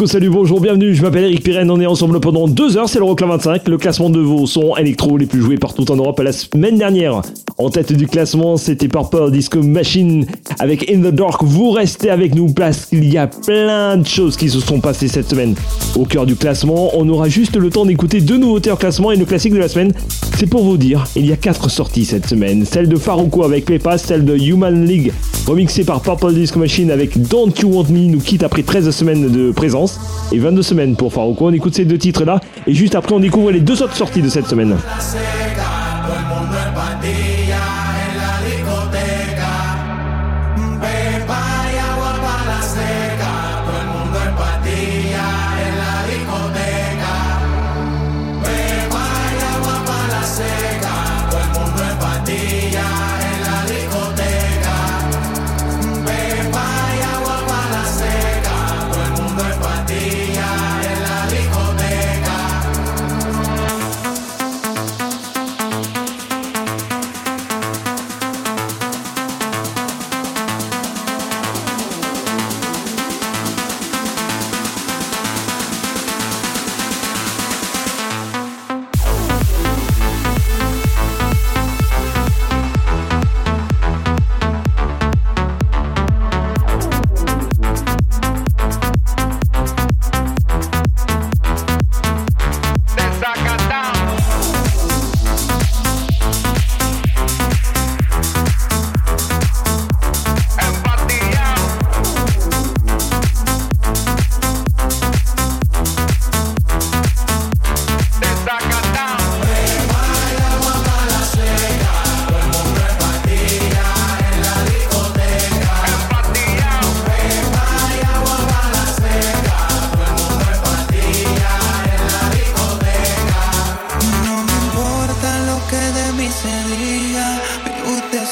Coucou, salut, bonjour, bienvenue, je m'appelle Eric Pirenne, on est ensemble pendant deux heures, c'est l'Euroclub 25, le classement de vos sons électro les plus joués partout en Europe la semaine dernière. En tête du classement, c'était Purple Disco Machine avec In the Dark, vous restez avec nous parce qu'il y a plein de choses qui se sont passées cette semaine. Au cœur du classement, on aura juste le temps d'écouter deux nouveautés en classement et le classique de la semaine. C'est pour vous dire, il y a quatre sorties cette semaine, celle de Farouko avec Pepa, celle de Human League remixée par Purple Disco Machine avec Don't You Want Me nous quitte après 13 semaines de présence et 22 semaines pour Farouko. On écoute ces deux titres là et juste après on découvre les deux autres sorties de cette semaine.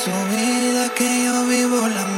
Su vida, que yo vivo la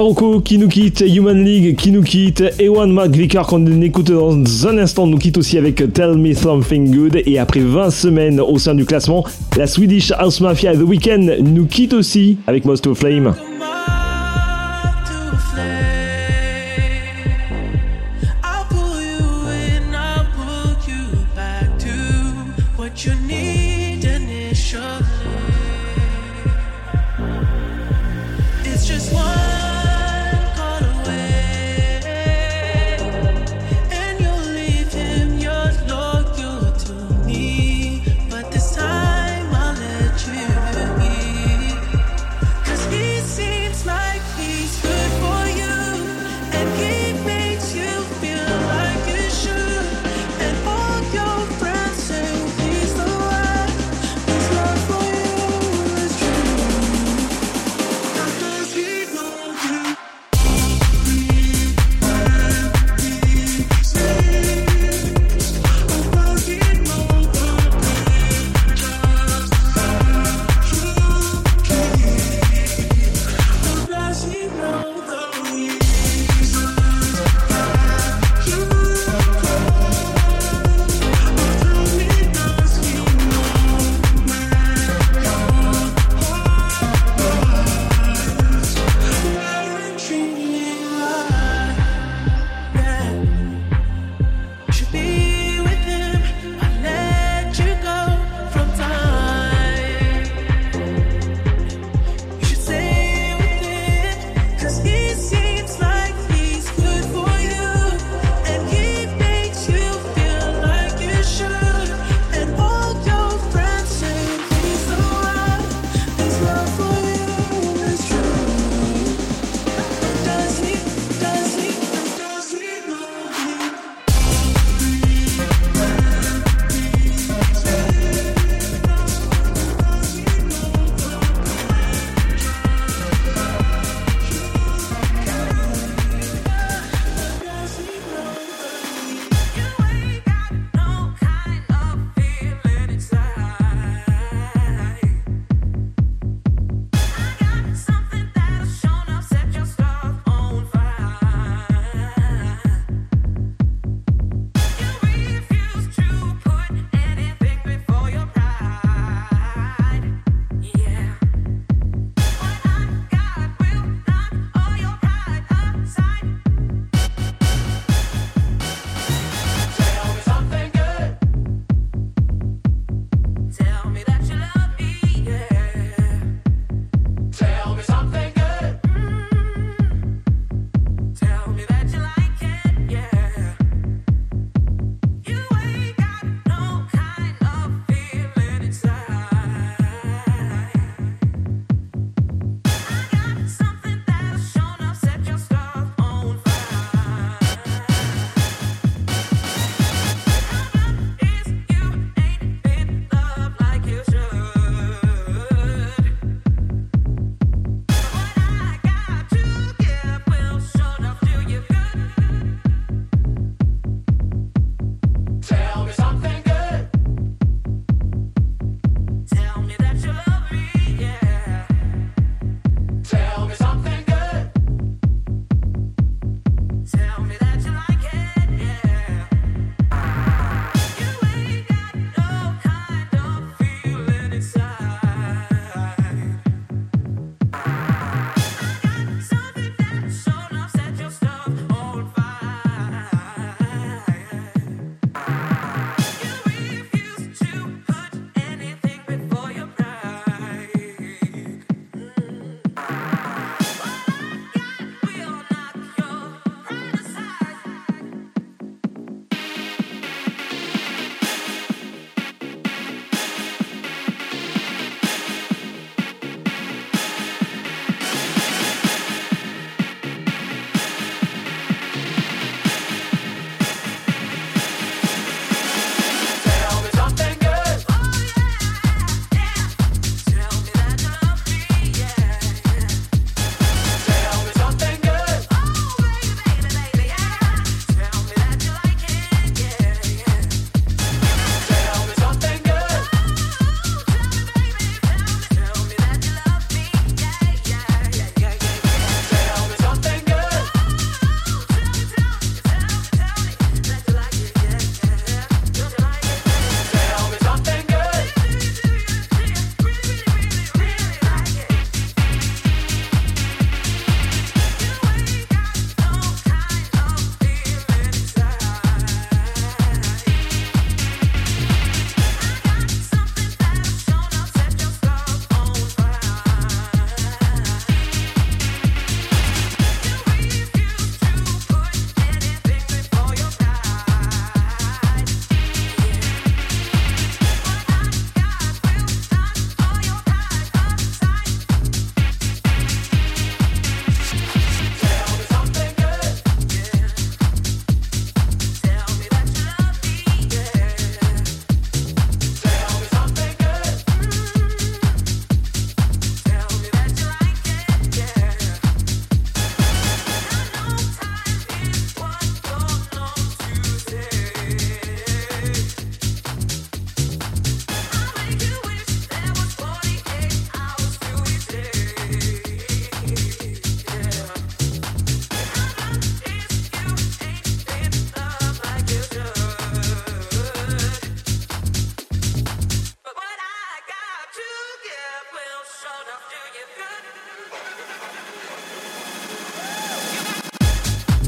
Faroko qui nous quitte, Human League qui nous quitte, Ewan McVicar qu'on écoute dans un instant nous quitte aussi avec Tell Me Something Good et après 20 semaines au sein du classement, la Swedish House Mafia The Weeknd nous quitte aussi avec Most of Flame.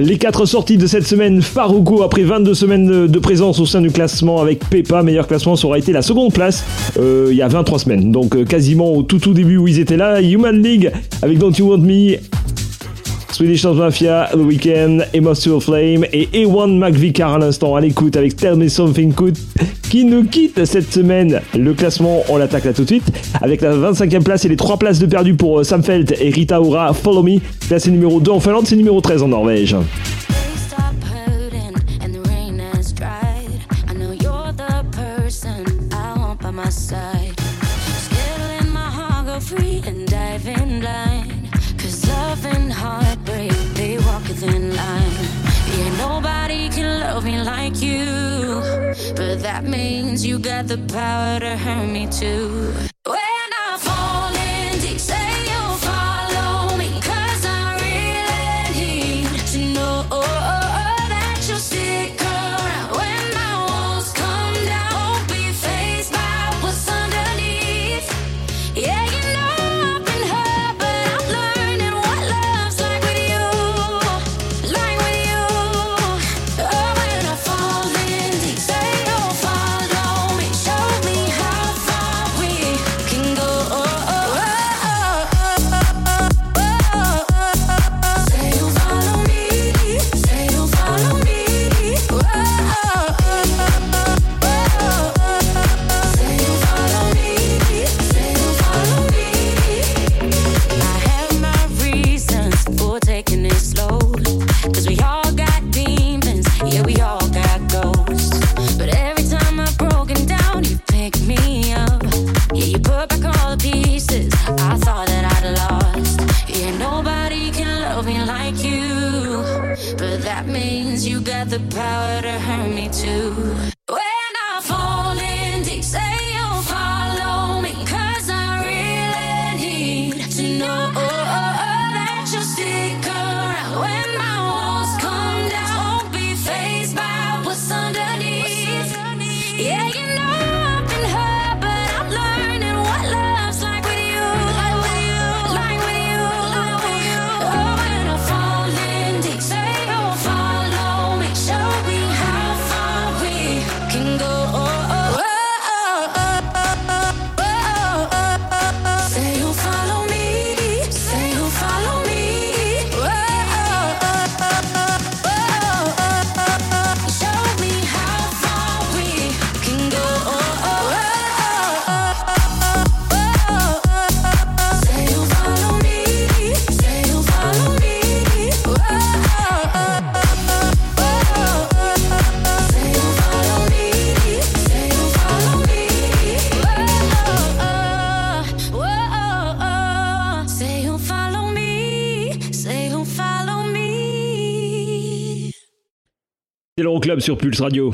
Les quatre sorties de cette semaine, Faruko après 22 semaines de présence au sein du classement avec Pepa, meilleur classement, ça aura été la seconde place euh, il y a 23 semaines. Donc euh, quasiment au tout tout début où ils étaient là. Human League avec Don't You Want Me, Swedish House Mafia, The Weeknd, Emotional Flame et A1 McVicar à l'instant à l'écoute avec Tell Me Something Good qui nous quitte cette semaine. Le classement, on l'attaque là tout de suite avec la 25e place et les 3 places de perdu pour euh, Sam Felt et Rita Ora Follow Me. Classé numéro 2 en Finlande, c'est numéro 13 en Norvège. Love me like you. But that means you got the power to hurt me too. Sur Pulse Radio.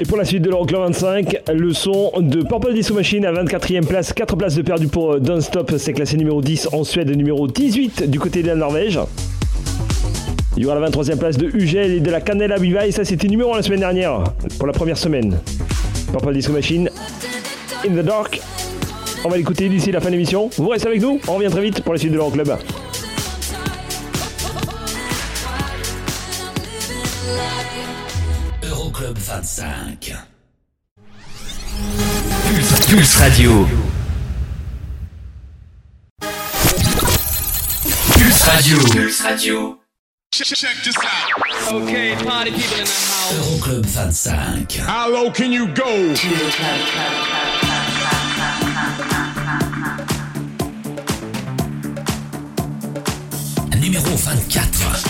Et pour la suite de l'Euroclub 25, le son de Purple Disco Machine à 24e place, 4 places de perdu pour euh, Don't Stop, c'est classé numéro 10 en Suède, numéro 18 du côté de la Norvège. Il y aura la 23e place de Ugel et de la Canela Viva, et ça c'était numéro 1 la semaine dernière, pour la première semaine. Purple Disco Machine, In the Dark. On va l'écouter d'ici la fin de l'émission. Vous restez avec nous, on revient très vite pour la suite de l'Euroclub. 25. Pulse, Pulse Radio. Pulse Radio. Pulse Radio. Okay, party people in the house. Euroclub 25. How low can you go? Numéro 24.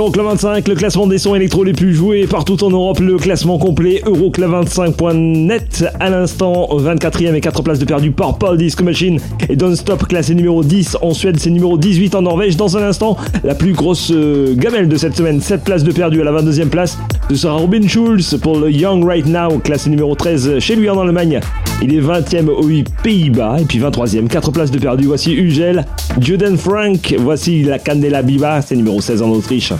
C'est l'Euroclub 25, le classement des sons électro les plus joués partout en Europe, le classement complet Euroclub25.net. À l'instant, 24e et 4 places de perdu par Paul Disco Machine et Don't Stop, classé numéro 10 en Suède, c'est numéro 18 en Norvège. Dans un instant, la plus grosse euh, gamelle de cette semaine, 7 places de perdu à la 22e place. Ce sera Robin Schulz pour le Young Right Now, classé numéro 13 chez lui en Allemagne. Il est 20e aux Pays-Bas et puis 23e, 4 places de perdu. Voici Ugel, Juden Frank, voici la Candela Biba, c'est numéro 16 en Autriche.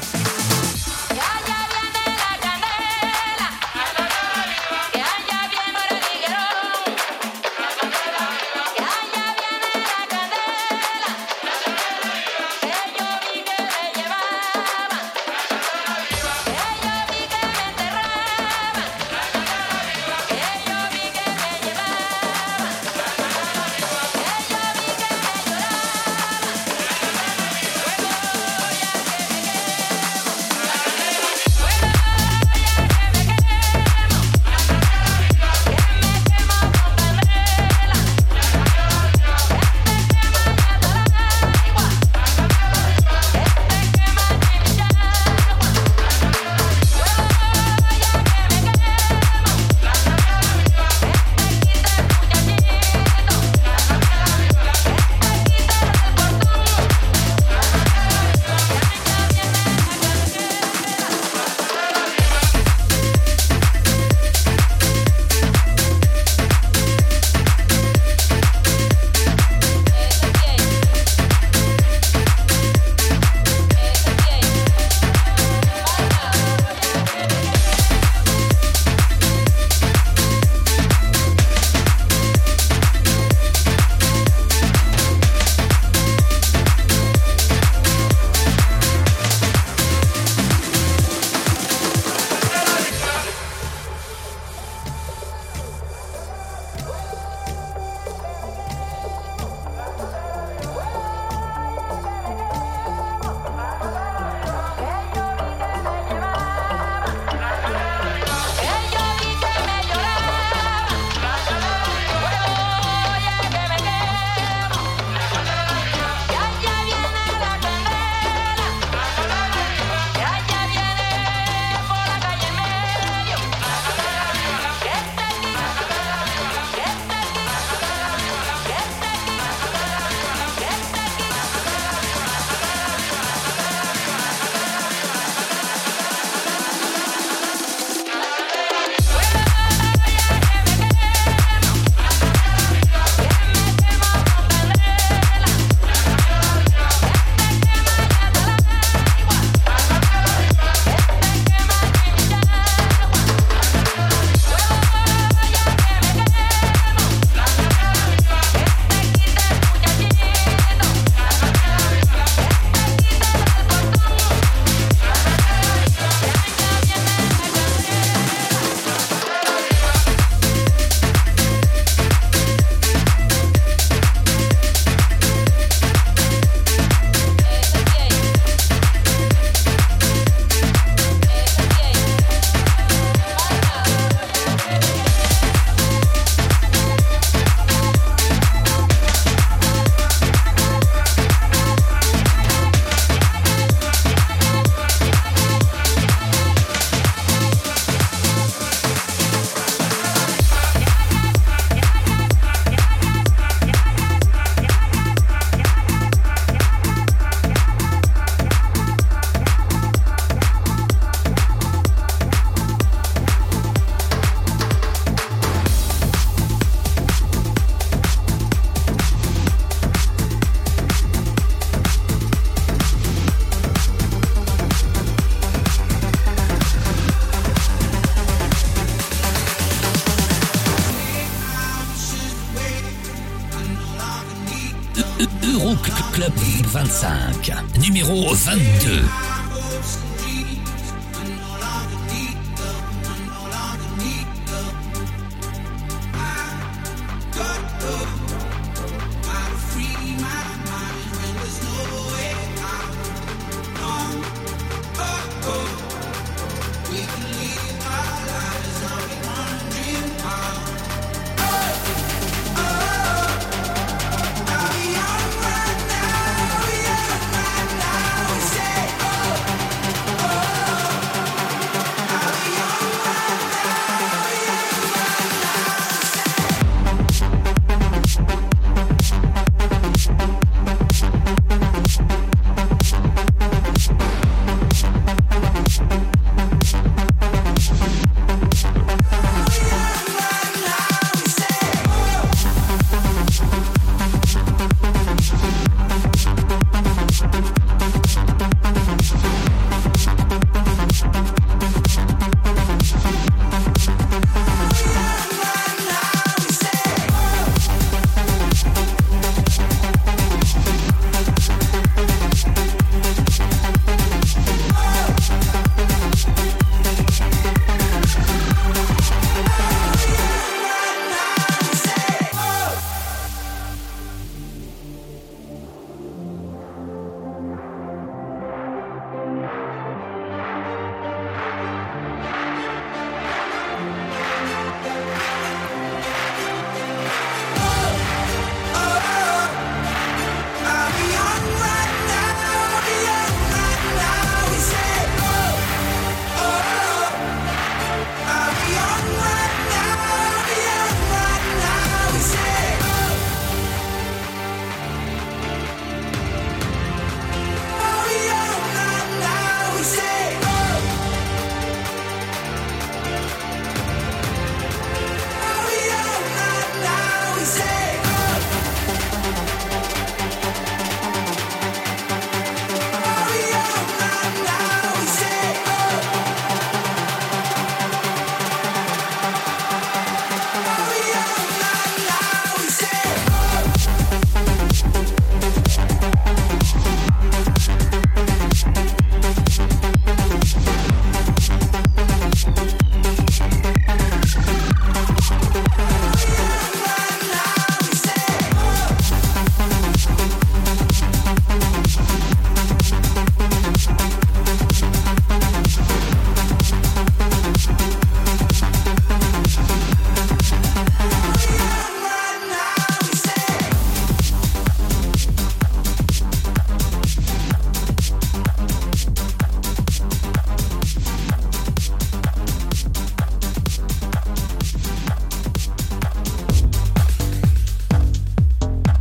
25, numéro 22.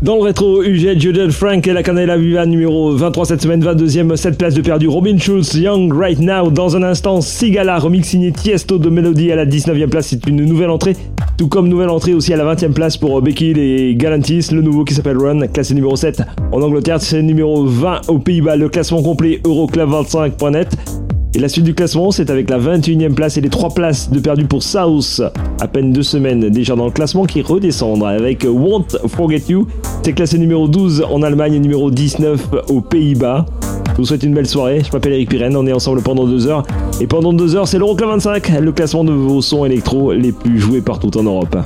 Dans le rétro, UG, Judith Frank et la Canela Viva numéro 23 cette semaine, 22e, 7 places de perdu. Robin Schulz, Young Right Now. Dans un instant, Sigala, remix signé Tiesto de Melody à la 19e place. C'est une nouvelle entrée. Tout comme nouvelle entrée aussi à la 20e place pour Becky et Galantis, le nouveau qui s'appelle Run, classé numéro 7 en Angleterre, c'est numéro 20 aux Pays-Bas. Le classement complet Euroclub25.net. Et la suite du classement, c'est avec la 21e place et les 3 places de perdu pour South. À peine deux semaines déjà dans le classement qui redescendent avec Won't Forget You. C'est classé numéro 12 en Allemagne et numéro 19 aux Pays-Bas. Je vous souhaite une belle soirée. Je m'appelle Eric Pirenne. On est ensemble pendant deux heures. Et pendant deux heures, c'est l'Euroclub 25, le classement de vos sons électro les plus joués partout en Europe.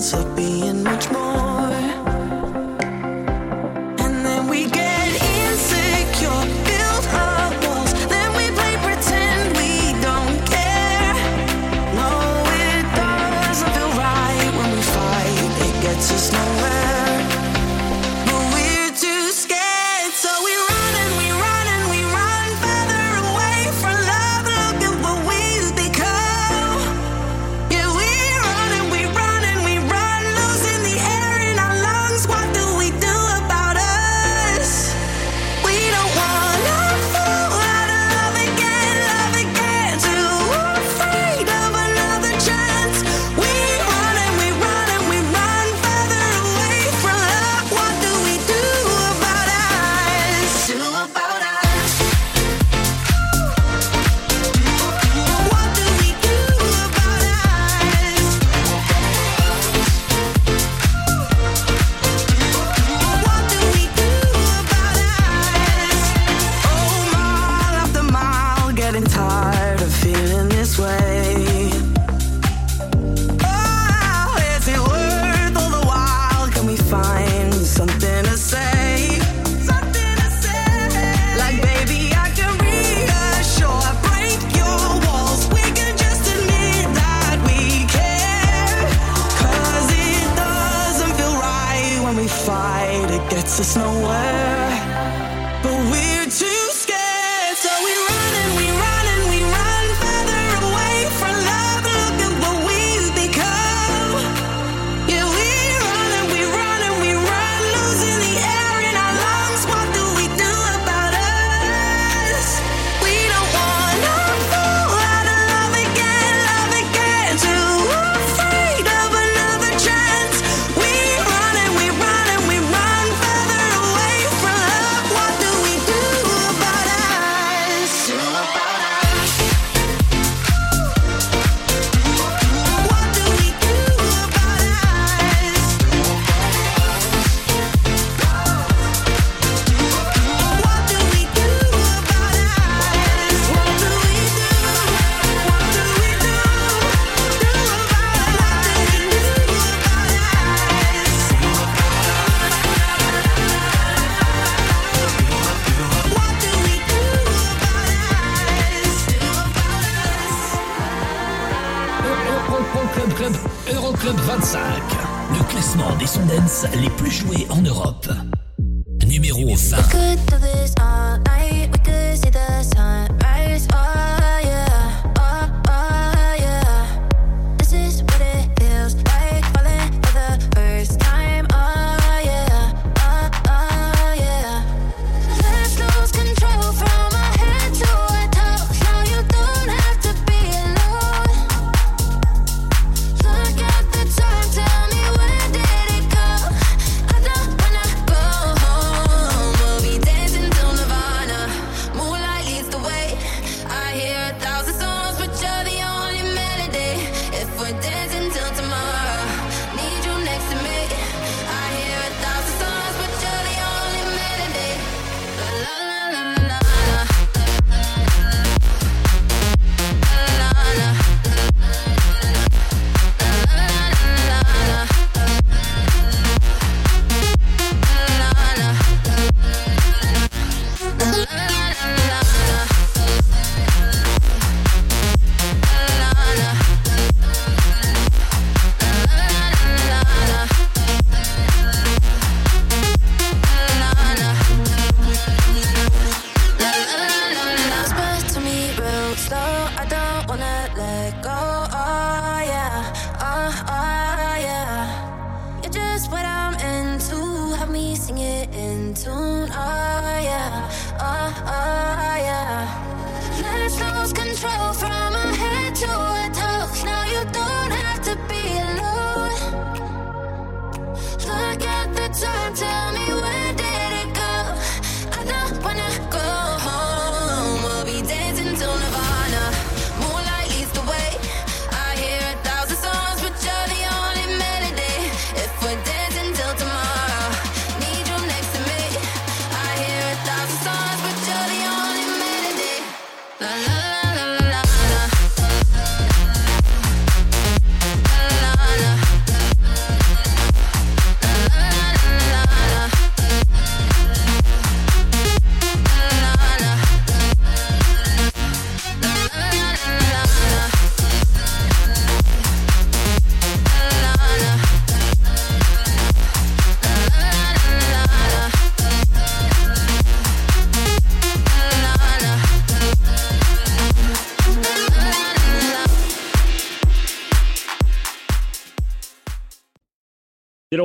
sense of being my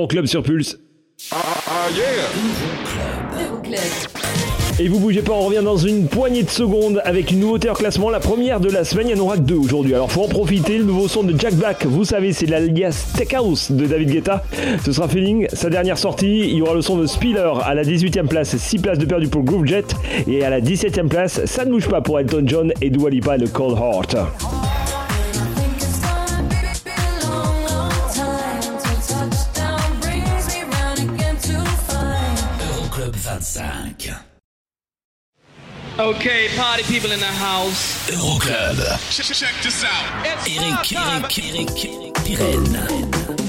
Club sur Pulse. Et vous bougez pas, on revient dans une poignée de secondes avec une nouveauté en classement, la première de la semaine, il y en aura deux aujourd'hui. Alors faut en profiter, le nouveau son de Jack Black, vous savez, c'est l'alias Tech House de David Guetta. Ce sera Feeling, sa dernière sortie, il y aura le son de Spiller à la 18ème place, 6 places de perdu pour Groove Jet, et à la 17ème place, ça ne bouge pas pour Elton John et Dua Lipa, le Cold Heart. Okay, party people in the house. Euroclub. Check, check, this out. It's Eric, Eric, Eric, Eric, Eric, Eric, Eric, Eric.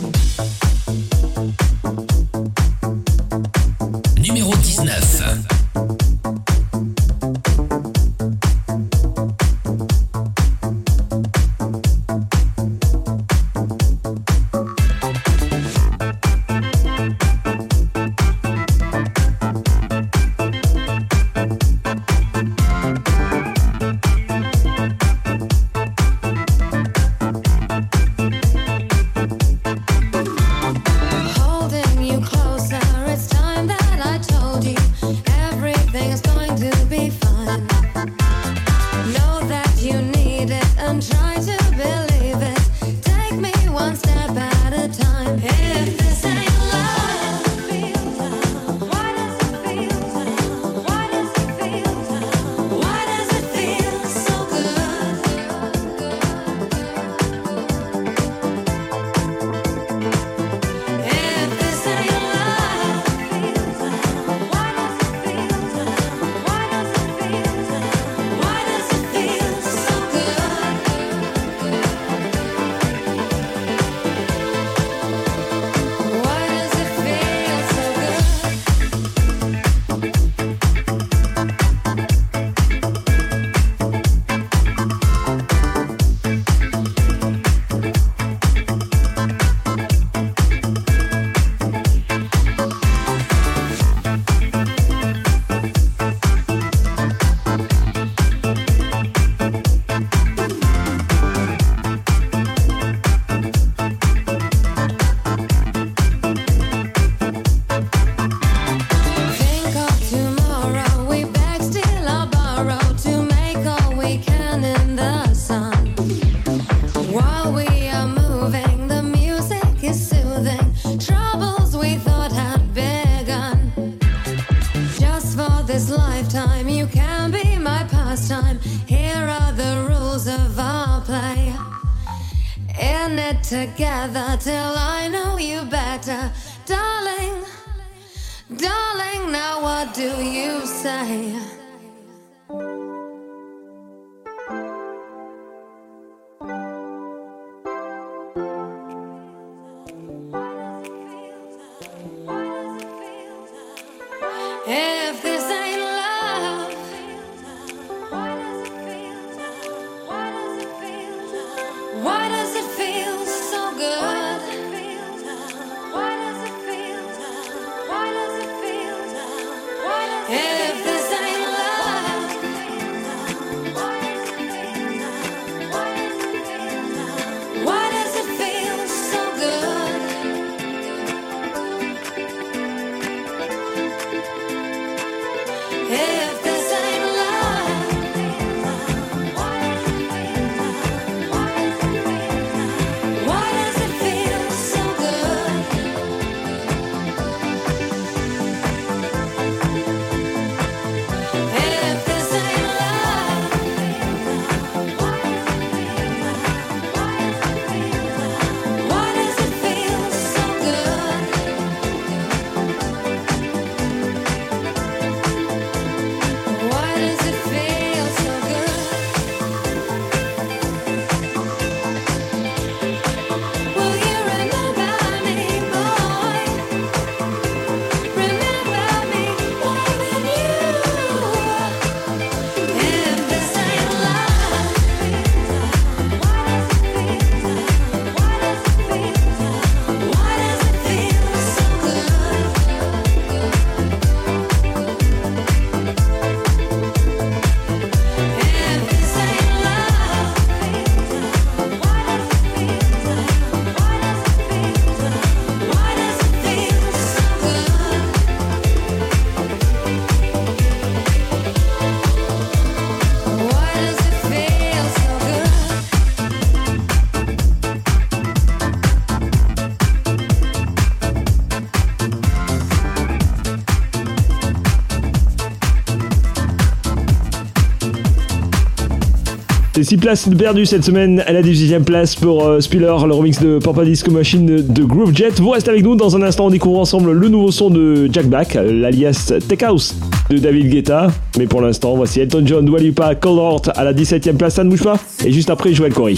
C'est 6 places de perdu cette semaine à la 18ème place pour euh, Spiller, le remix de Purple Disco Machine de Groove Jet. Vous restez avec nous dans un instant, on découvre ensemble le nouveau son de Jack Black, l'alias Tech House de David Guetta. Mais pour l'instant, voici Elton John, Dua Cold Heart à la 17ème place, ça ne bouge pas. Et juste après, Joël Corey.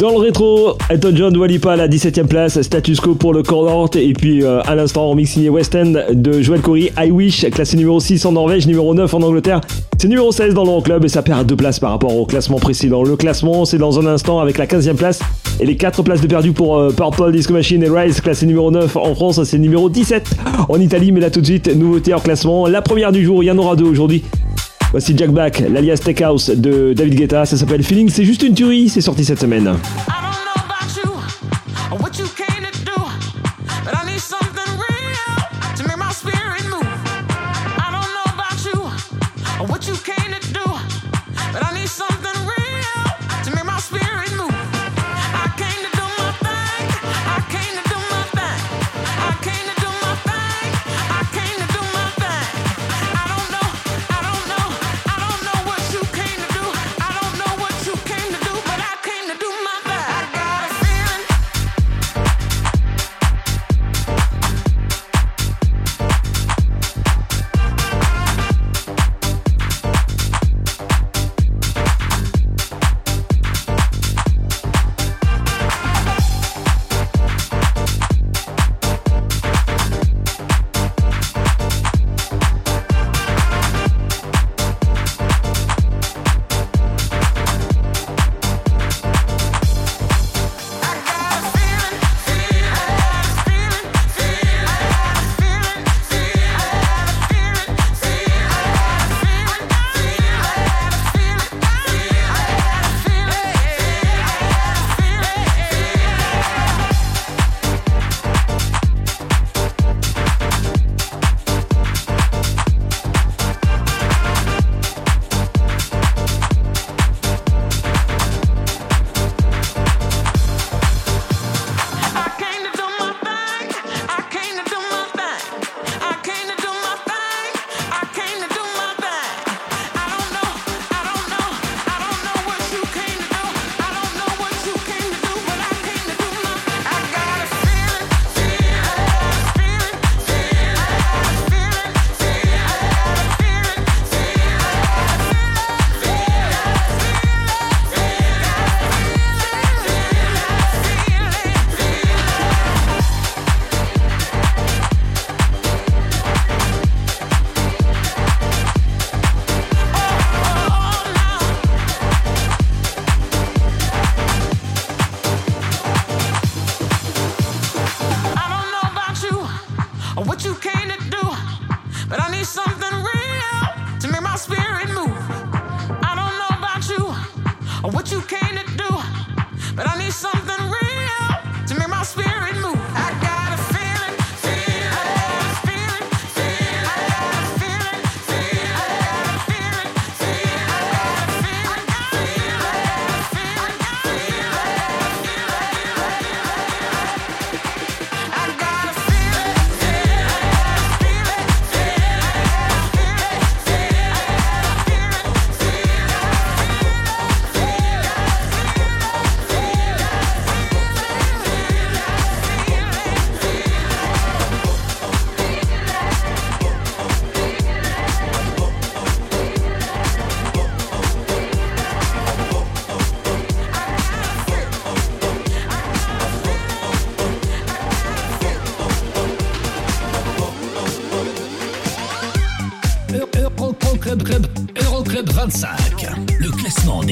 Dans le rétro, Elton John, Walipa à la 17ème place, Status Quo pour le Cornante et puis euh, à l'instant en West End de Joel Corey, I Wish, classé numéro 6 en Norvège, numéro 9 en Angleterre, c'est numéro 16 dans l'Euroclub et ça perd deux places par rapport au classement précédent. Le classement, c'est dans un instant avec la 15ème place et les 4 places de perdu pour euh, Purple Disco Machine et Rise, classé numéro 9 en France, c'est numéro 17 en Italie, mais là tout de suite, nouveauté en classement, la première du jour, il y en aura deux aujourd'hui. Voici Jack Black, l'alias Tech House de David Guetta, ça s'appelle Feeling, c'est juste une tuerie, c'est sorti cette semaine.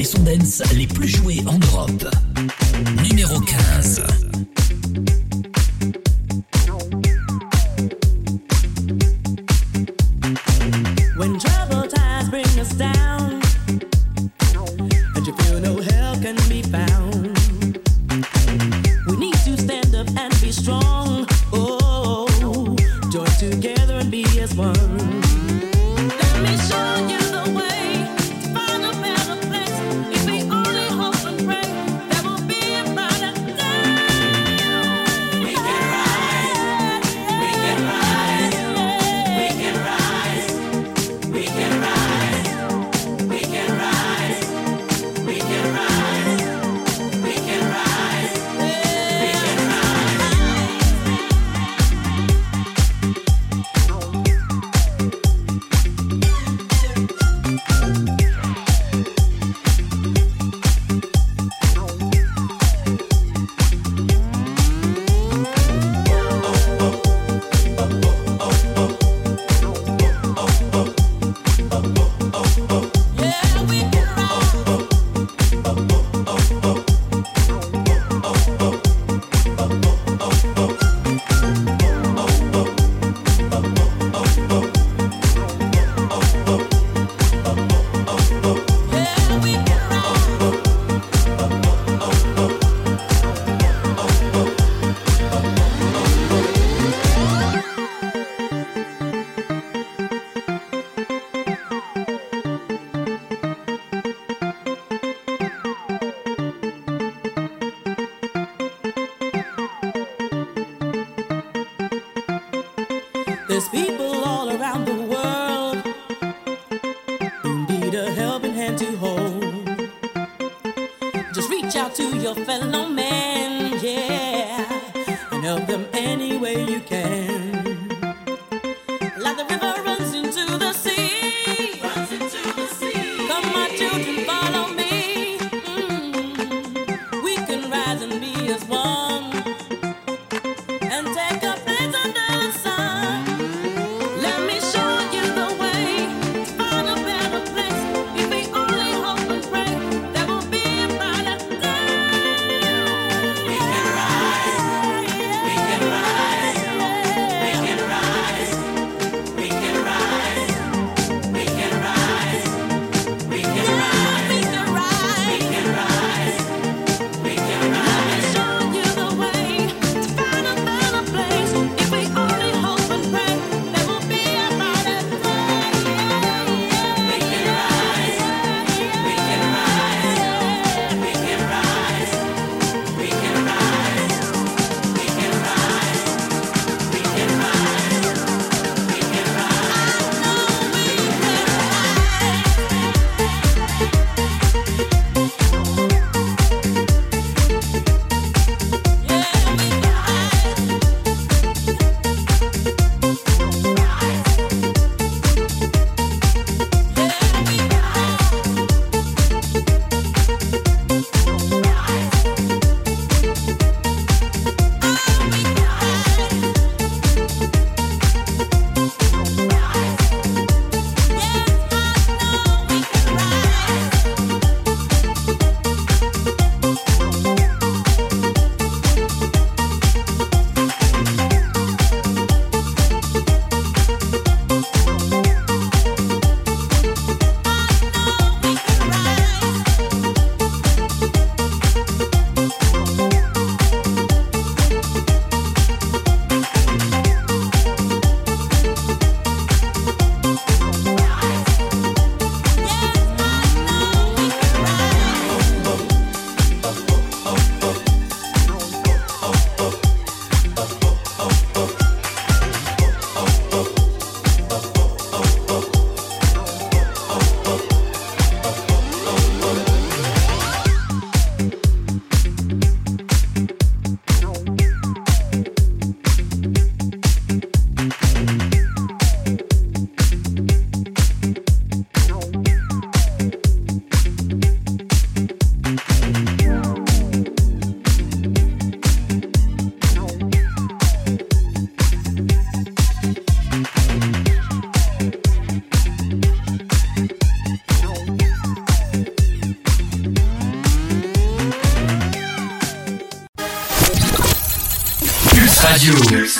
Sondens les plus joués en Europe.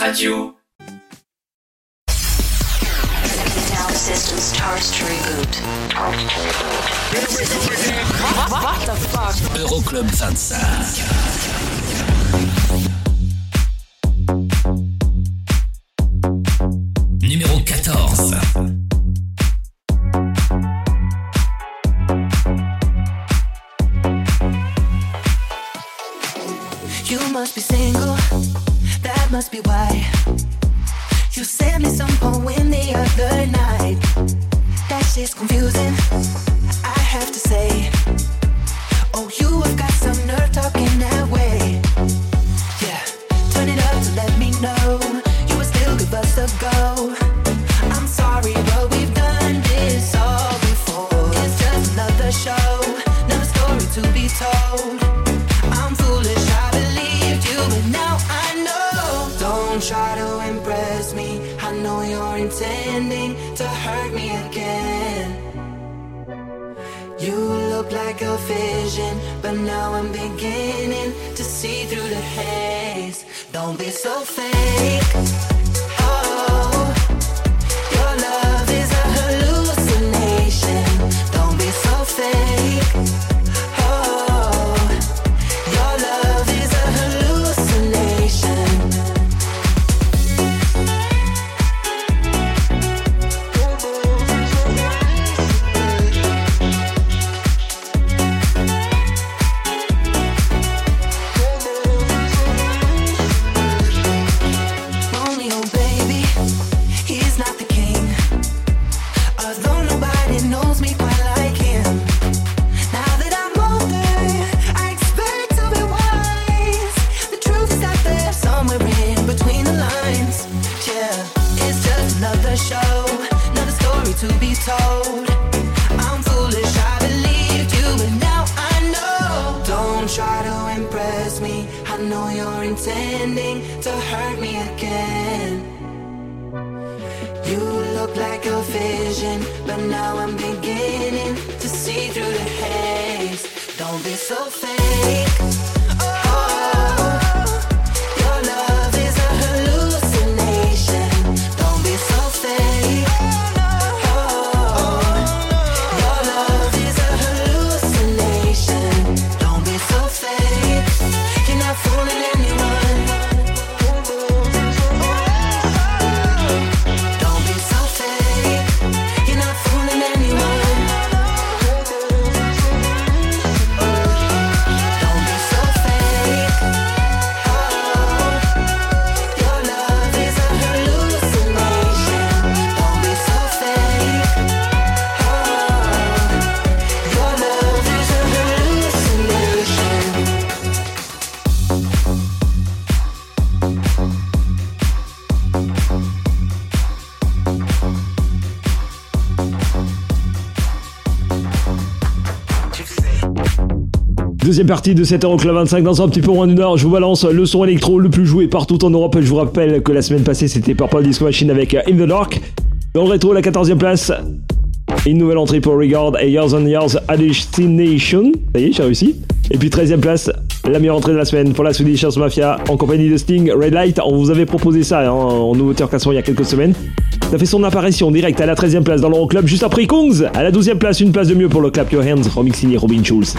Radio. Deuxième partie de 7h25 dans un petit peu moins d'une heure. Je vous balance le son électro le plus joué partout en Europe. Je vous rappelle que la semaine passée c'était Purple Disco Machine avec euh, In the Dark. Dans le rétro, la 14e place. Une nouvelle entrée pour Regard et Years and Years Destination. Ça y est, j'ai réussi. Et puis 13e place, la meilleure entrée de la semaine pour la Swedish House Mafia en compagnie de Sting, Red Light. On vous avait proposé ça hein, en nouveauté en classement il y a quelques semaines. Ça fait son apparition directe à la 13e place dans l'Euroclub, juste après Kongs. À la 12e place, une place de mieux pour le Clap Your Hands, remix signé Robin Schulz.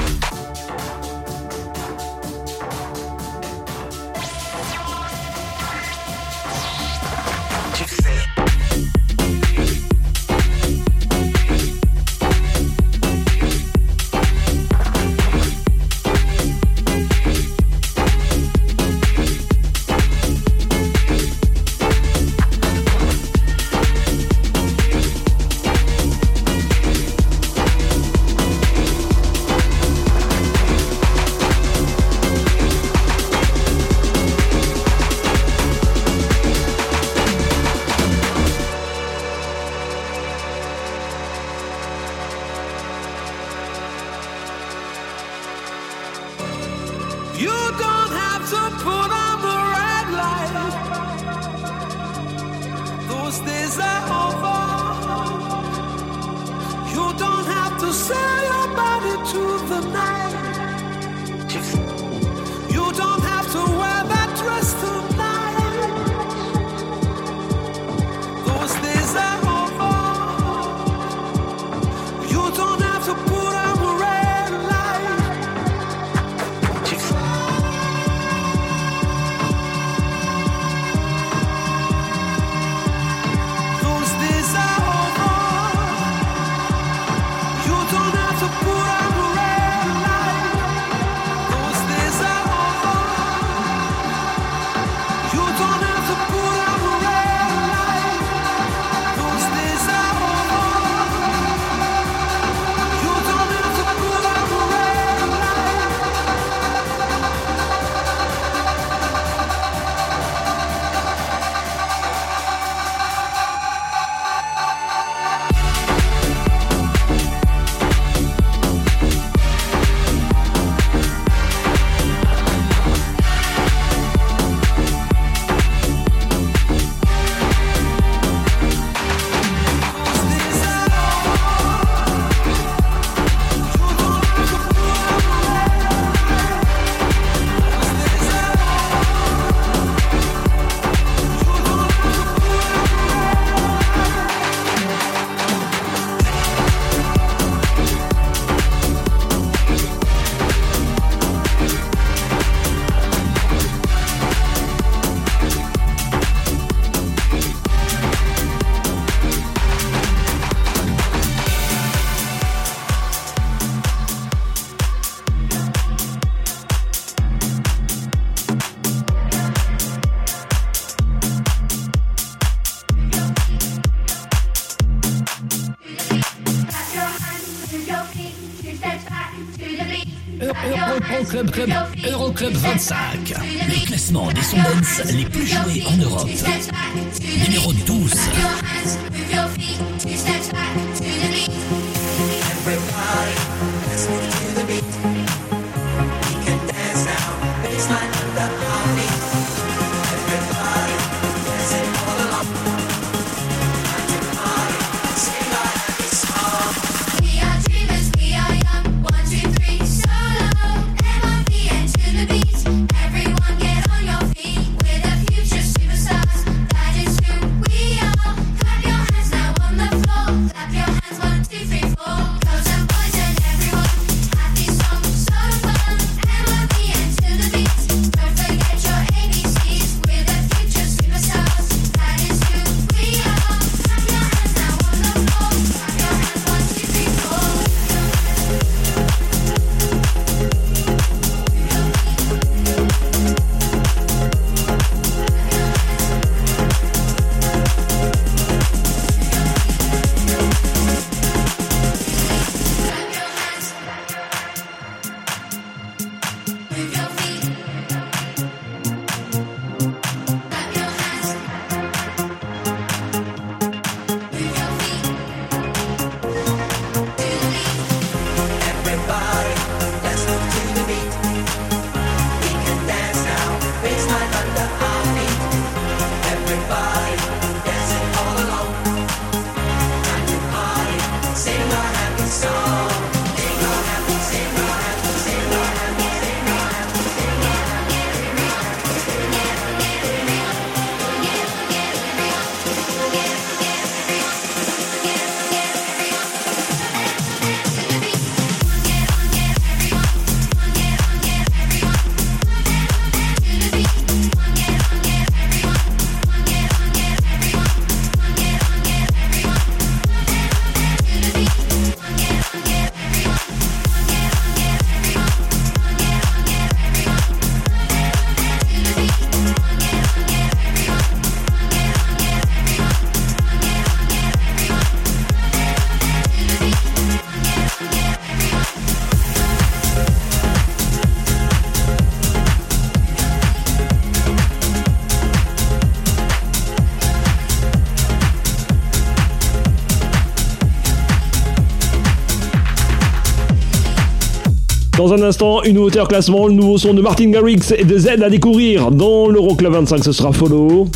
Dans un instant, une nouveauté en classement, le nouveau son de Martin Garrix et de Z à découvrir dans l'Euroclub 25, ce sera Follow.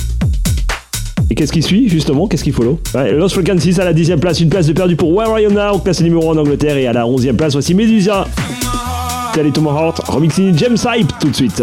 Et qu'est-ce qui suit justement? Qu'est-ce qui follow? Ouais, Lost Frequencies à la 10 place, une place de perdu pour Where Are You Now, classé numéro 1 en Angleterre, et à la 11 place, voici Medusa. Tell It To My Heart, remixé James Hype tout de suite.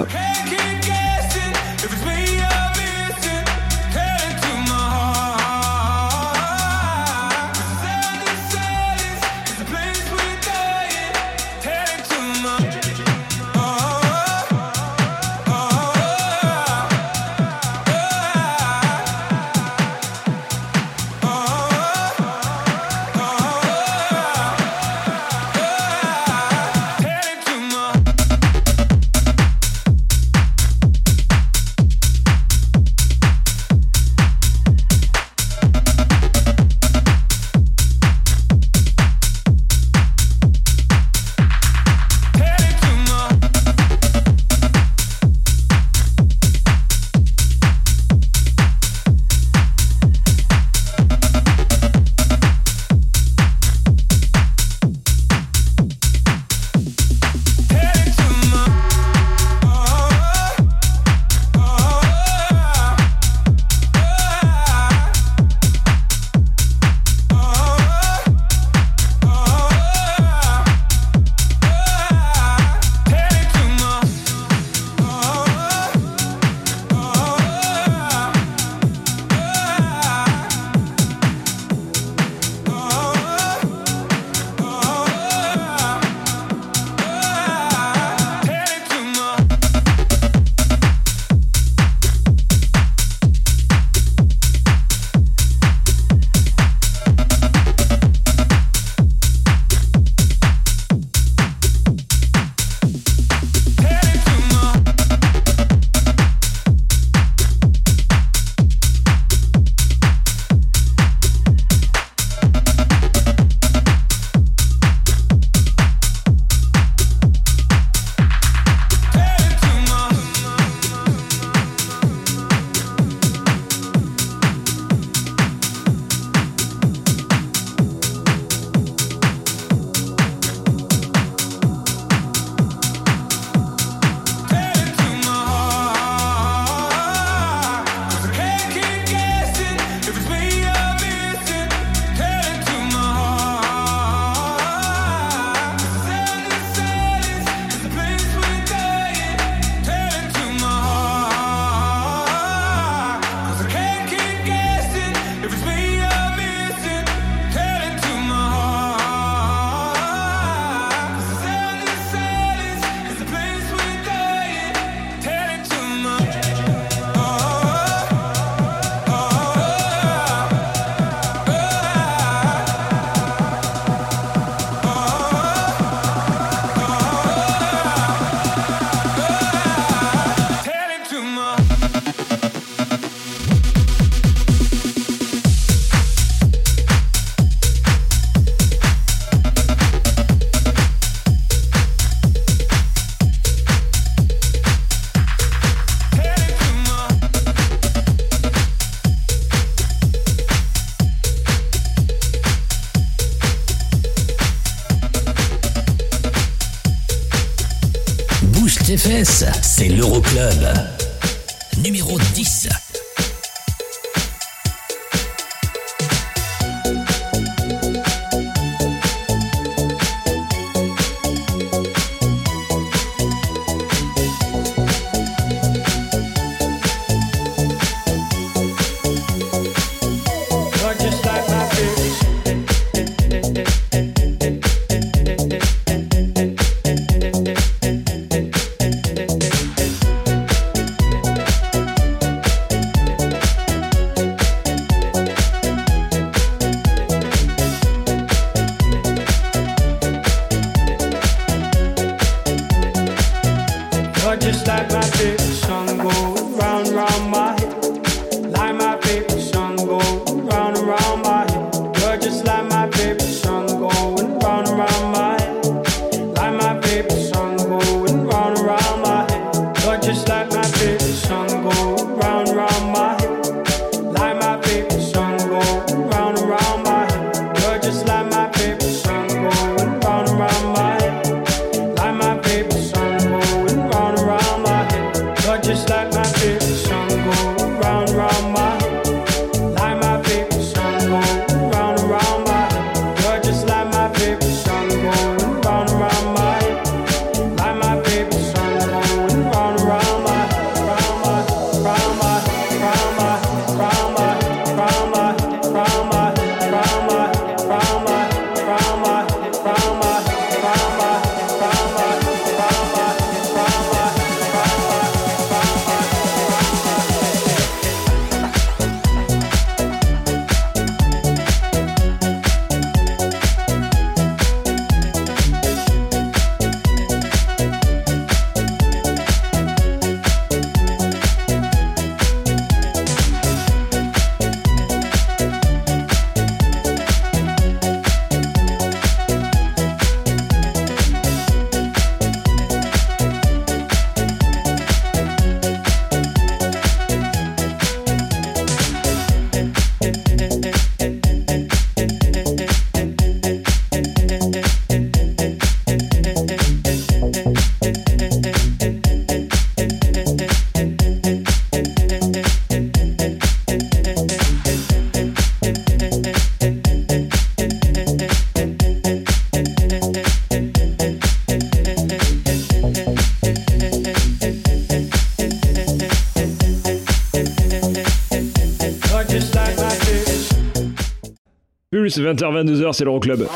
Pulse 20h-22h, c'est l'Euroclub.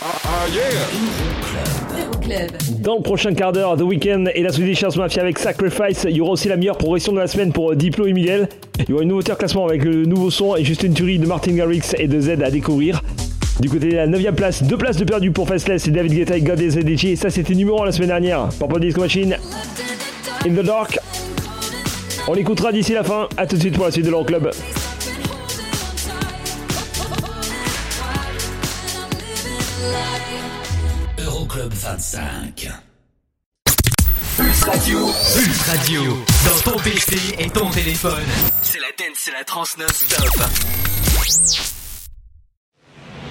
Dans le prochain quart d'heure, The Weeknd et la Swedish House Mafia avec Sacrifice. Il y aura aussi la meilleure progression de la semaine pour euh, Diplo et Miguel. Il y aura une nouveauté en classement avec le nouveau son et juste une tuerie de Martin Garrix et de Z à découvrir. Du côté de la 9ème place, deux places de perdu pour Faceless et David Guetta et God et ZDG. Et ça, c'était numéro 1 la semaine dernière. Purple Disco Machine, In the Dark. On l'écoutera d'ici la fin. A tout de suite pour la suite de l'Euroclub. Euroclub et ton téléphone. C'est la dance, c'est la trans non-stop.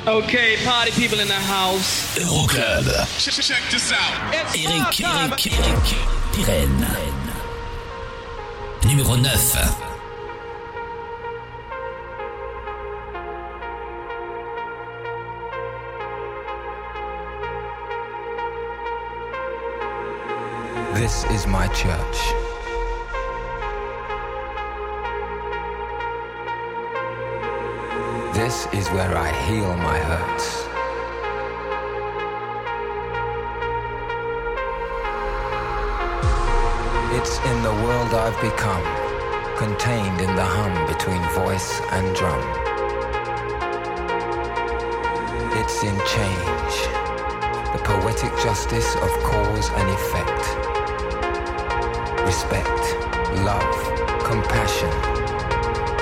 Okay, party people in the house. Euroclub. Check this out. Eric, Eric, Eric, Pirenne. Numéro 9. This is my church. This is where I heal my hurts. It's in the world I've become, contained in the hum between voice and drum. It's in change, the poetic justice of cause and effect. Respect, love, compassion.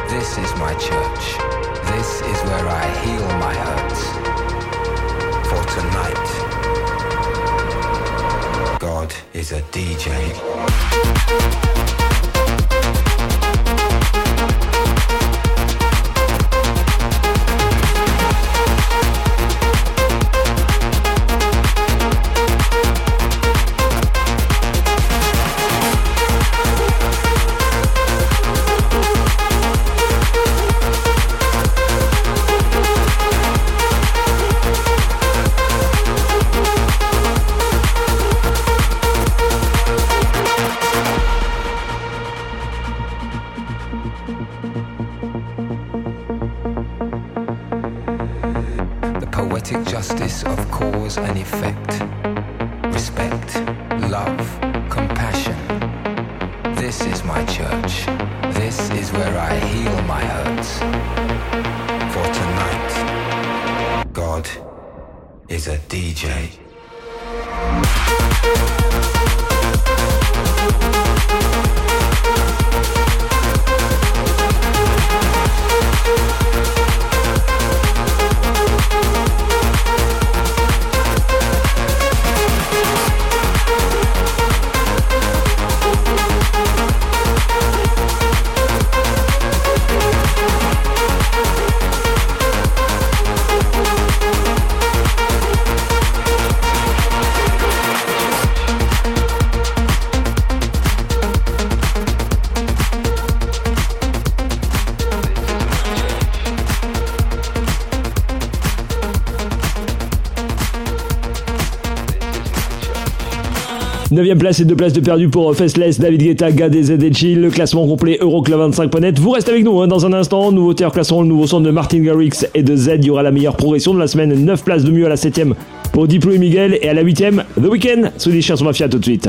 This is my church. This is where I heal my hurts. For tonight, God is a DJ. 9e place et 2 places de perdu pour Festless, David Guetta, Gadez et Chill. Le classement complet Euroclub25.net. Vous restez avec nous hein, dans un instant. Nouveau terre classement, le nouveau son de Martin Garrix et de Z. Il y aura la meilleure progression de la semaine. 9 places de mieux à la 7e pour Diplo et Miguel. Et à la 8e, The Weeknd, sous les chansons mafia tout de suite.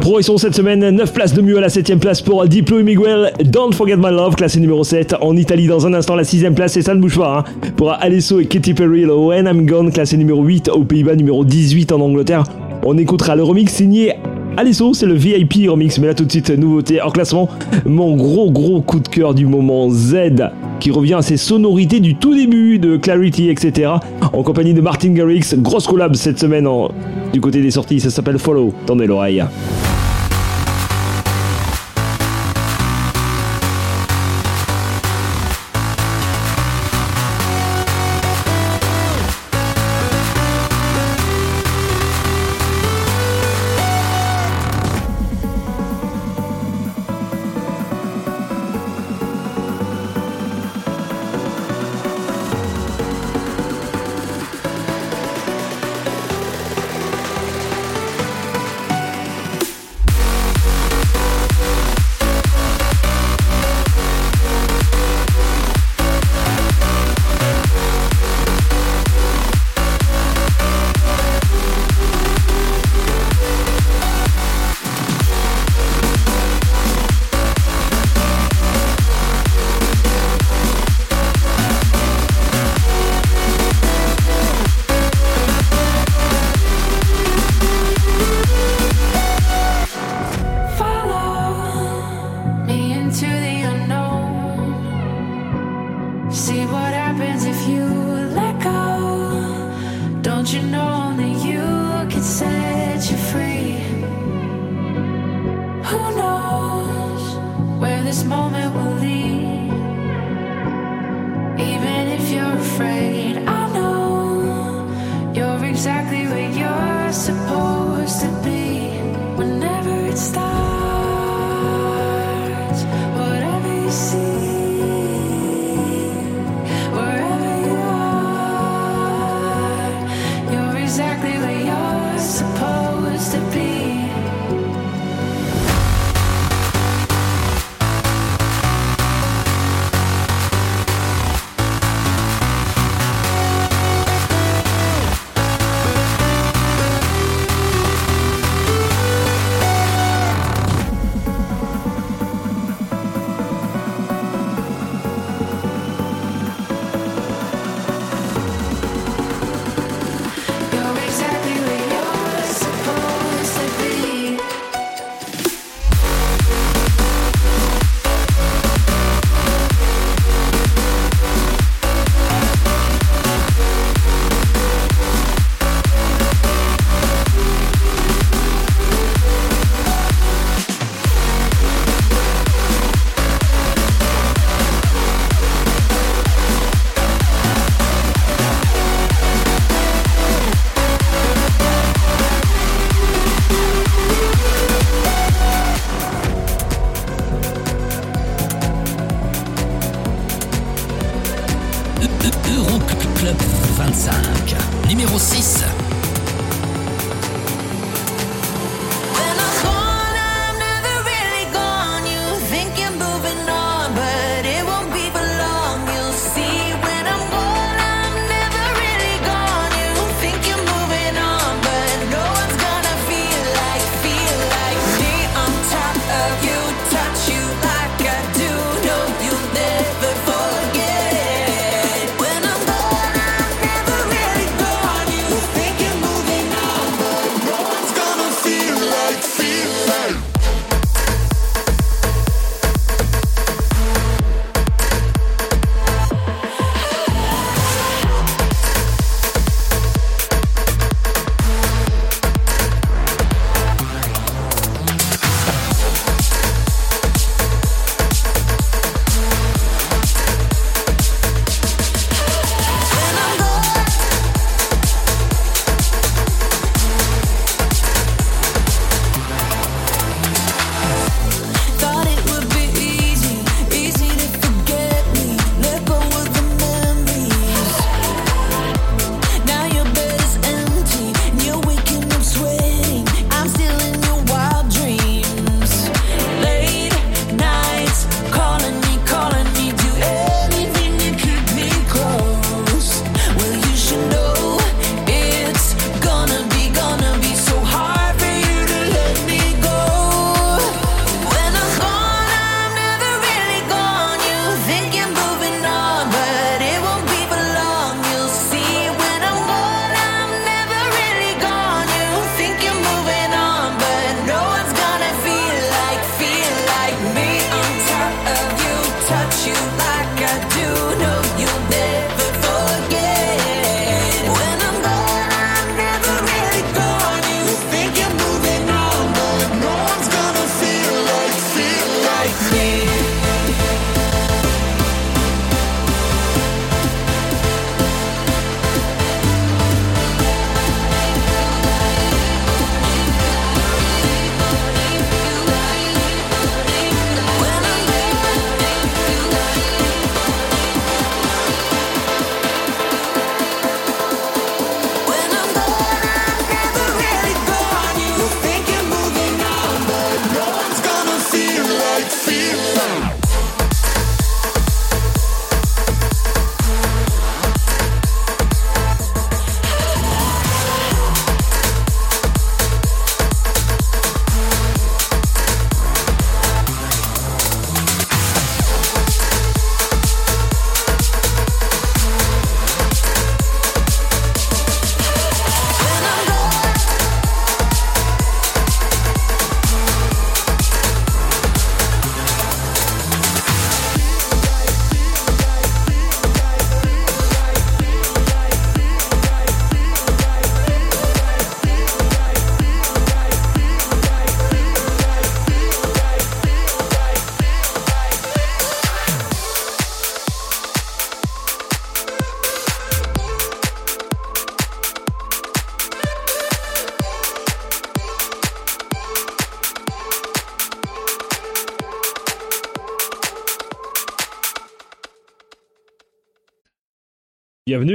Progression cette semaine, 9 places de mieux à la 7ème place pour Diplo et Miguel, Don't Forget My Love, classé numéro 7. En Italie, dans un instant, la 6ème place, et ça ne bouge pas, hein, pour Alesso et Katy Perry, When I'm Gone, classé numéro 8 aux Pays-Bas, numéro 18 en Angleterre. On écoutera le remix signé Alesso, c'est le VIP remix, mais là tout de suite, nouveauté en classement. Mon gros gros coup de cœur du moment, Z, qui revient à ses sonorités du tout début de Clarity, etc. En compagnie de Martin Garrix, grosse collab cette semaine du côté des sorties, ça s'appelle Follow. Tendez l'oreille.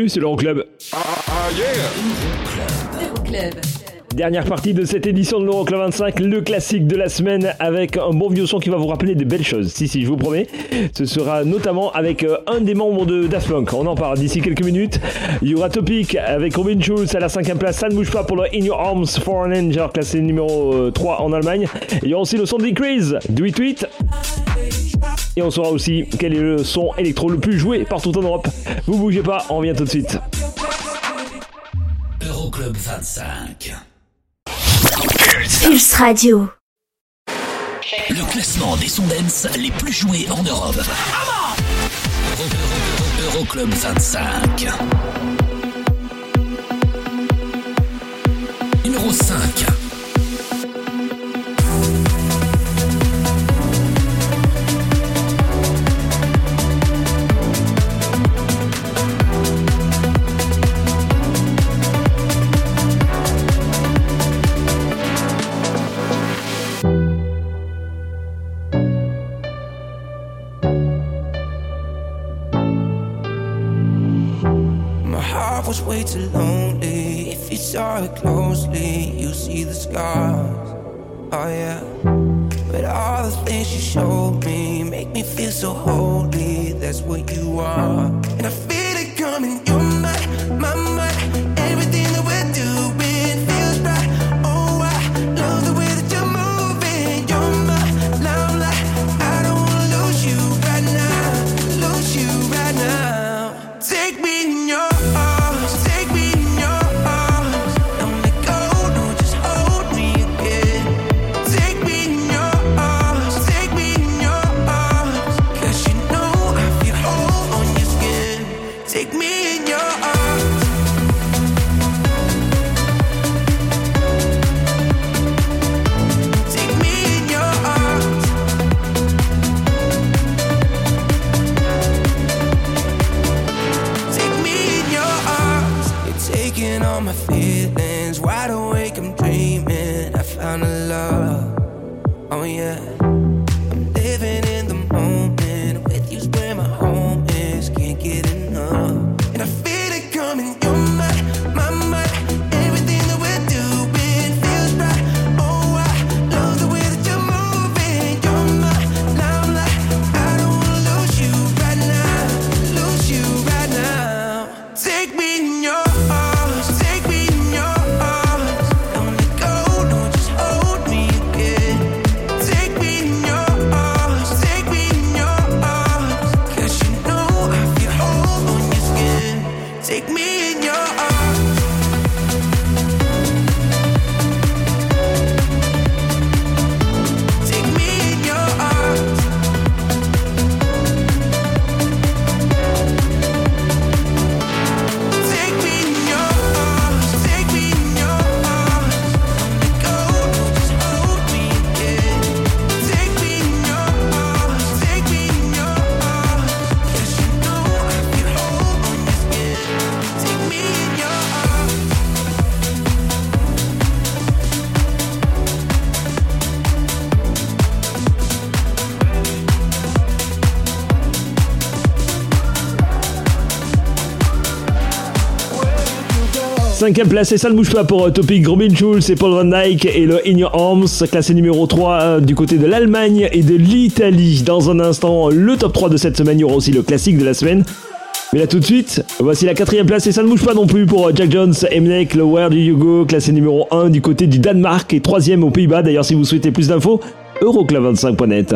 Bienvenue, c'est l'Euroclub. Dernière partie de cette édition de l'Euroclub 25, le classique de la semaine avec un bon vieux son qui va vous rappeler des belles choses. Si, si, je vous promets. Ce sera notamment avec euh, un des membres de Daft Punk. On en parle d'ici quelques minutes. Il y aura Topic avec Robin Schulz à la cinquième place. Ça ne bouge pas pour le In Your Arms for an Angel, classé numéro euh, 3 en Allemagne. Il y aura aussi le son de Decrease, du Tweet. Et on saura aussi quel est le son électro le plus joué partout en Europe. Vous bougez pas, on revient tout de suite. Euroclub 25. Pulse Radio. Le classement des sons dance les plus joués en Europe. Euro- Euro- Euroclub 25. Numéro 5. See the scars. Oh yeah. But all the things you showed me make me feel so holy. That's what you are. And I feel it coming. You're my, my, my. Cinquième place et ça ne bouge pas pour euh, Topic, Robin Schulz et Paul Van Dyke et le In Your Arms, classé numéro 3 euh, du côté de l'Allemagne et de l'Italie. Dans un instant, le top 3 de cette semaine, il y aura aussi le classique de la semaine. Mais là tout de suite, voici la quatrième place et ça ne bouge pas non plus pour euh, Jack Jones, Emnek, le Where Do You Go, classé numéro 1 du côté du Danemark et troisième aux Pays-Bas. D'ailleurs, si vous souhaitez plus d'infos, euroclub25.net.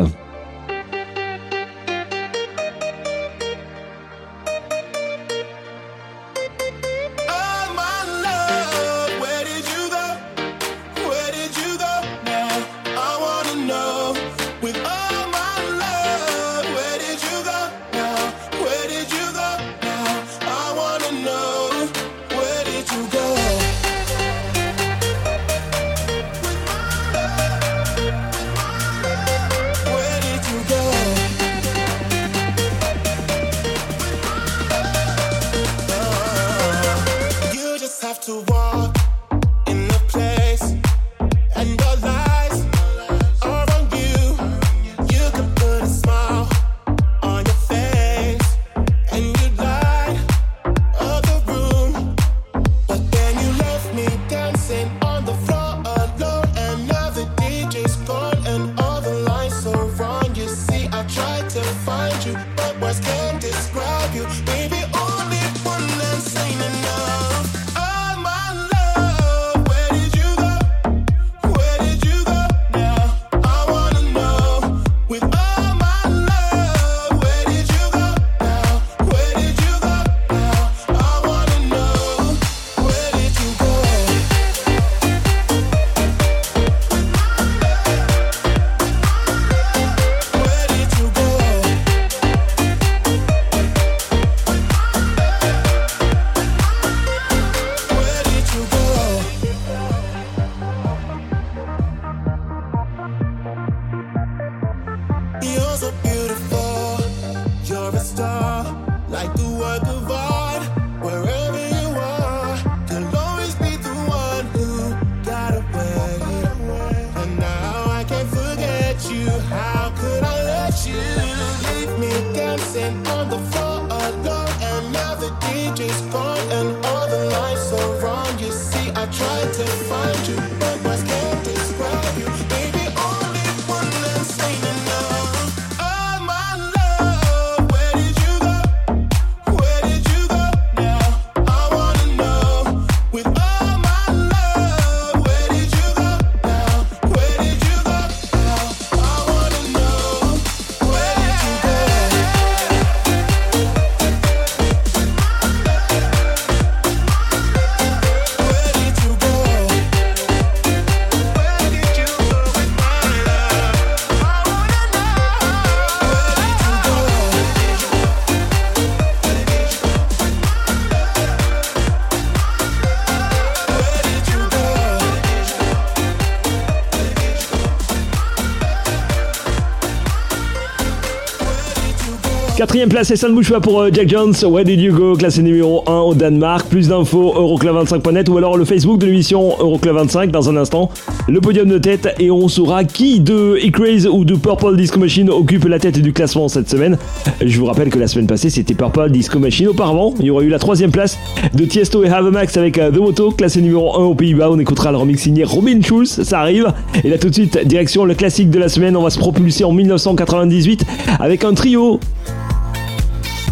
Quatrième place et ça ne bouge pas pour euh, Jack Jones. Where did you go? Classé numéro 1 au Danemark. Plus d'infos Euroclub25.net ou alors le Facebook de l'émission Euroclub 25 dans un instant. Le podium de tête et on saura qui de E-Craze ou de Purple Disco Machine occupe la tête du classement cette semaine. Je vous rappelle que la semaine passée c'était Purple Disco Machine. Auparavant, il y aurait eu la troisième place de Tiesto et Have a Max avec euh, The Moto, classé numéro 1 aux Pays-Bas. On écoutera le remix signé Robin Schulz, ça arrive. Et là tout de suite, direction le classique de la semaine. On va se propulser en 1998 avec un trio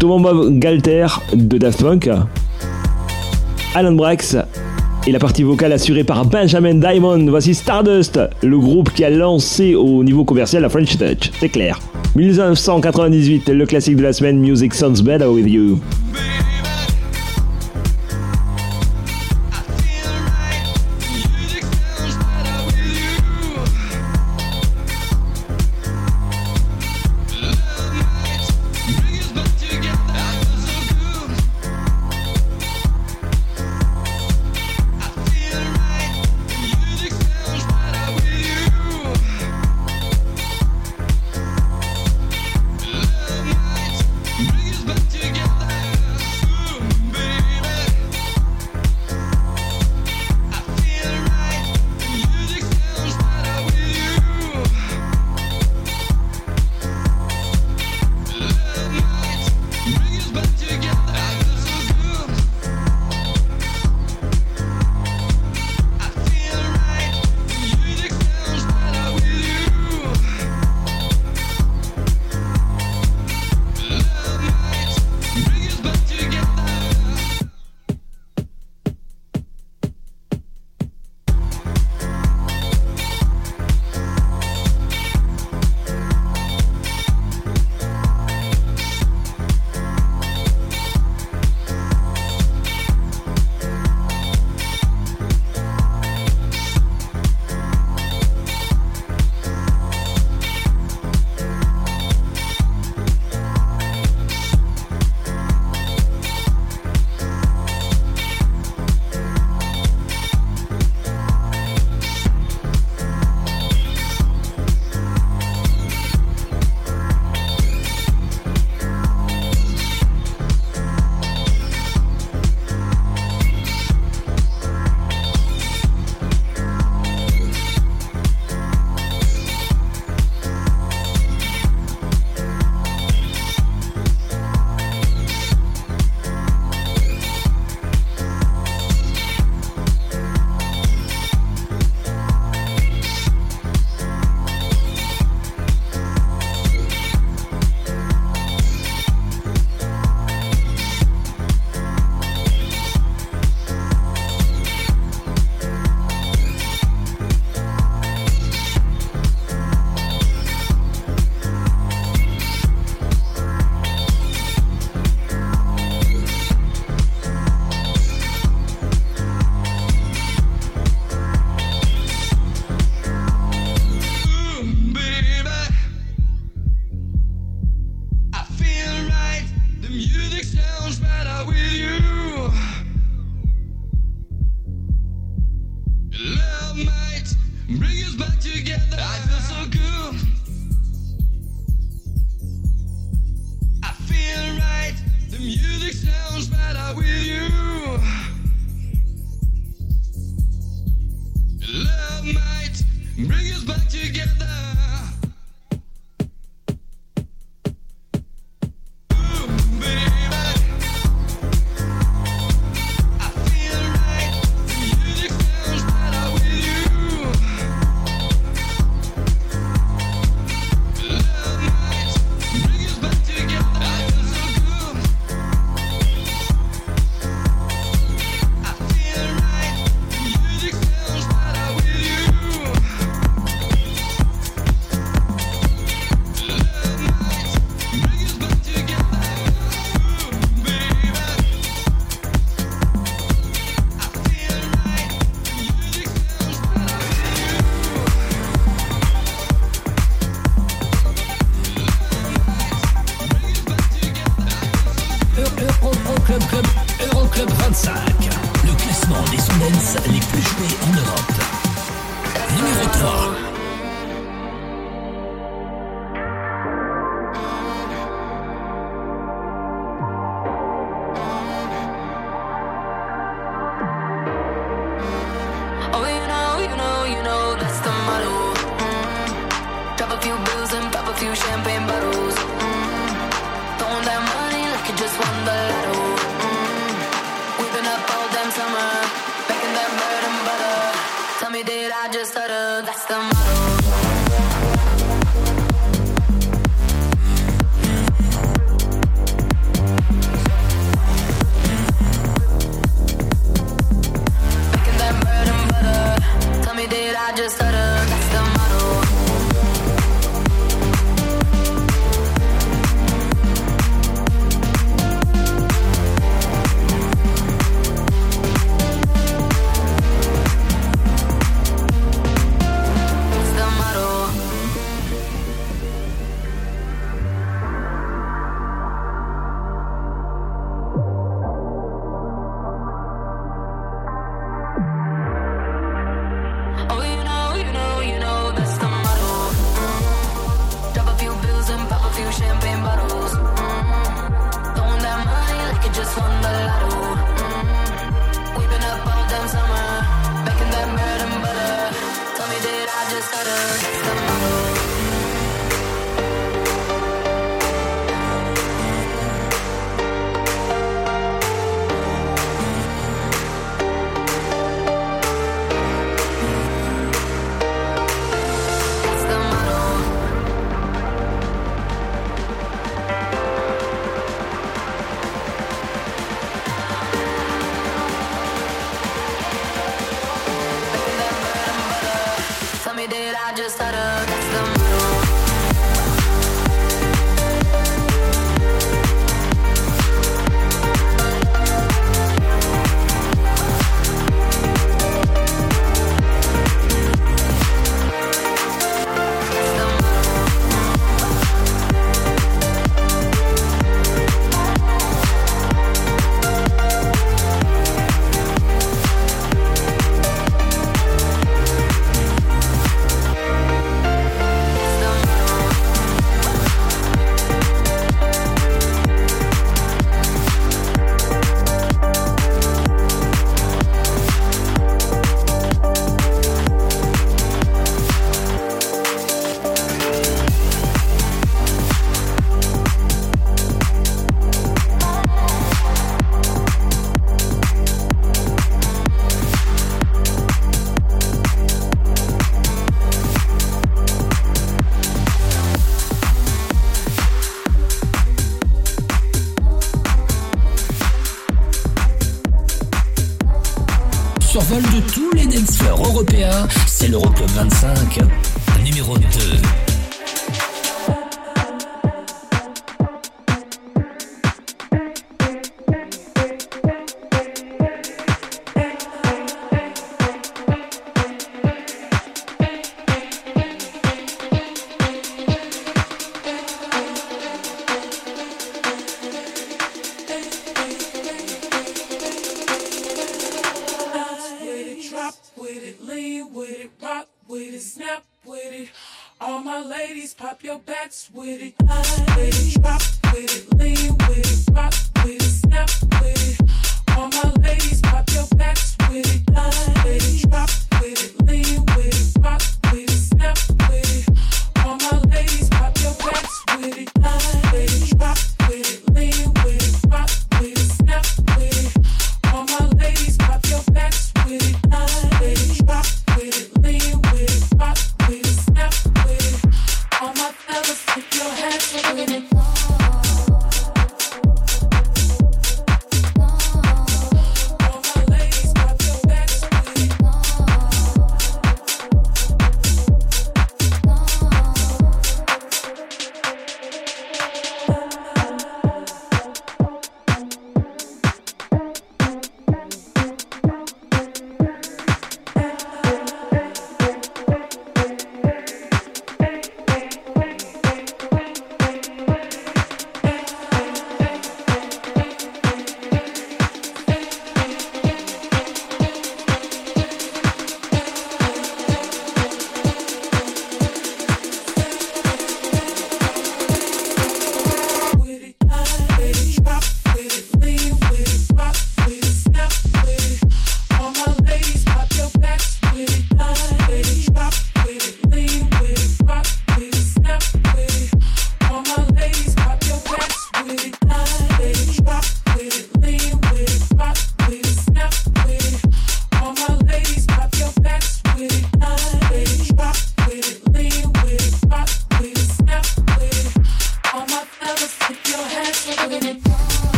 Thomas Bob Galter de Daft Punk, Alan Brax et la partie vocale assurée par Benjamin Diamond. Voici Stardust, le groupe qui a lancé au niveau commercial la French Touch, c'est clair. 1998, le classique de la semaine, Music Sounds Better With You. Ladies, pop your backs with it. Bounce with it, drop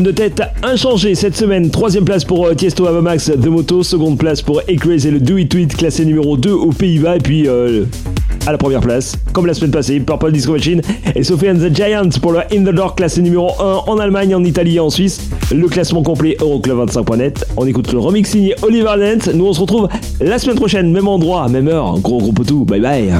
De tête inchangé cette semaine. Troisième place pour euh, Tiesto Avamax The Moto. Seconde place pour Acraze et le Do It Tweet classé numéro 2 aux Pays-Bas. Et puis euh, à la première place, comme la semaine passée, Purple Disco Machine et Sophie and the Giants pour le In classé numéro 1 en Allemagne, en Italie et en Suisse. Le classement complet Euroclub25.net. On écoute le remix signé Oliver Dent. Nous on se retrouve la semaine prochaine, même endroit, même heure. Gros gros potou. Bye bye.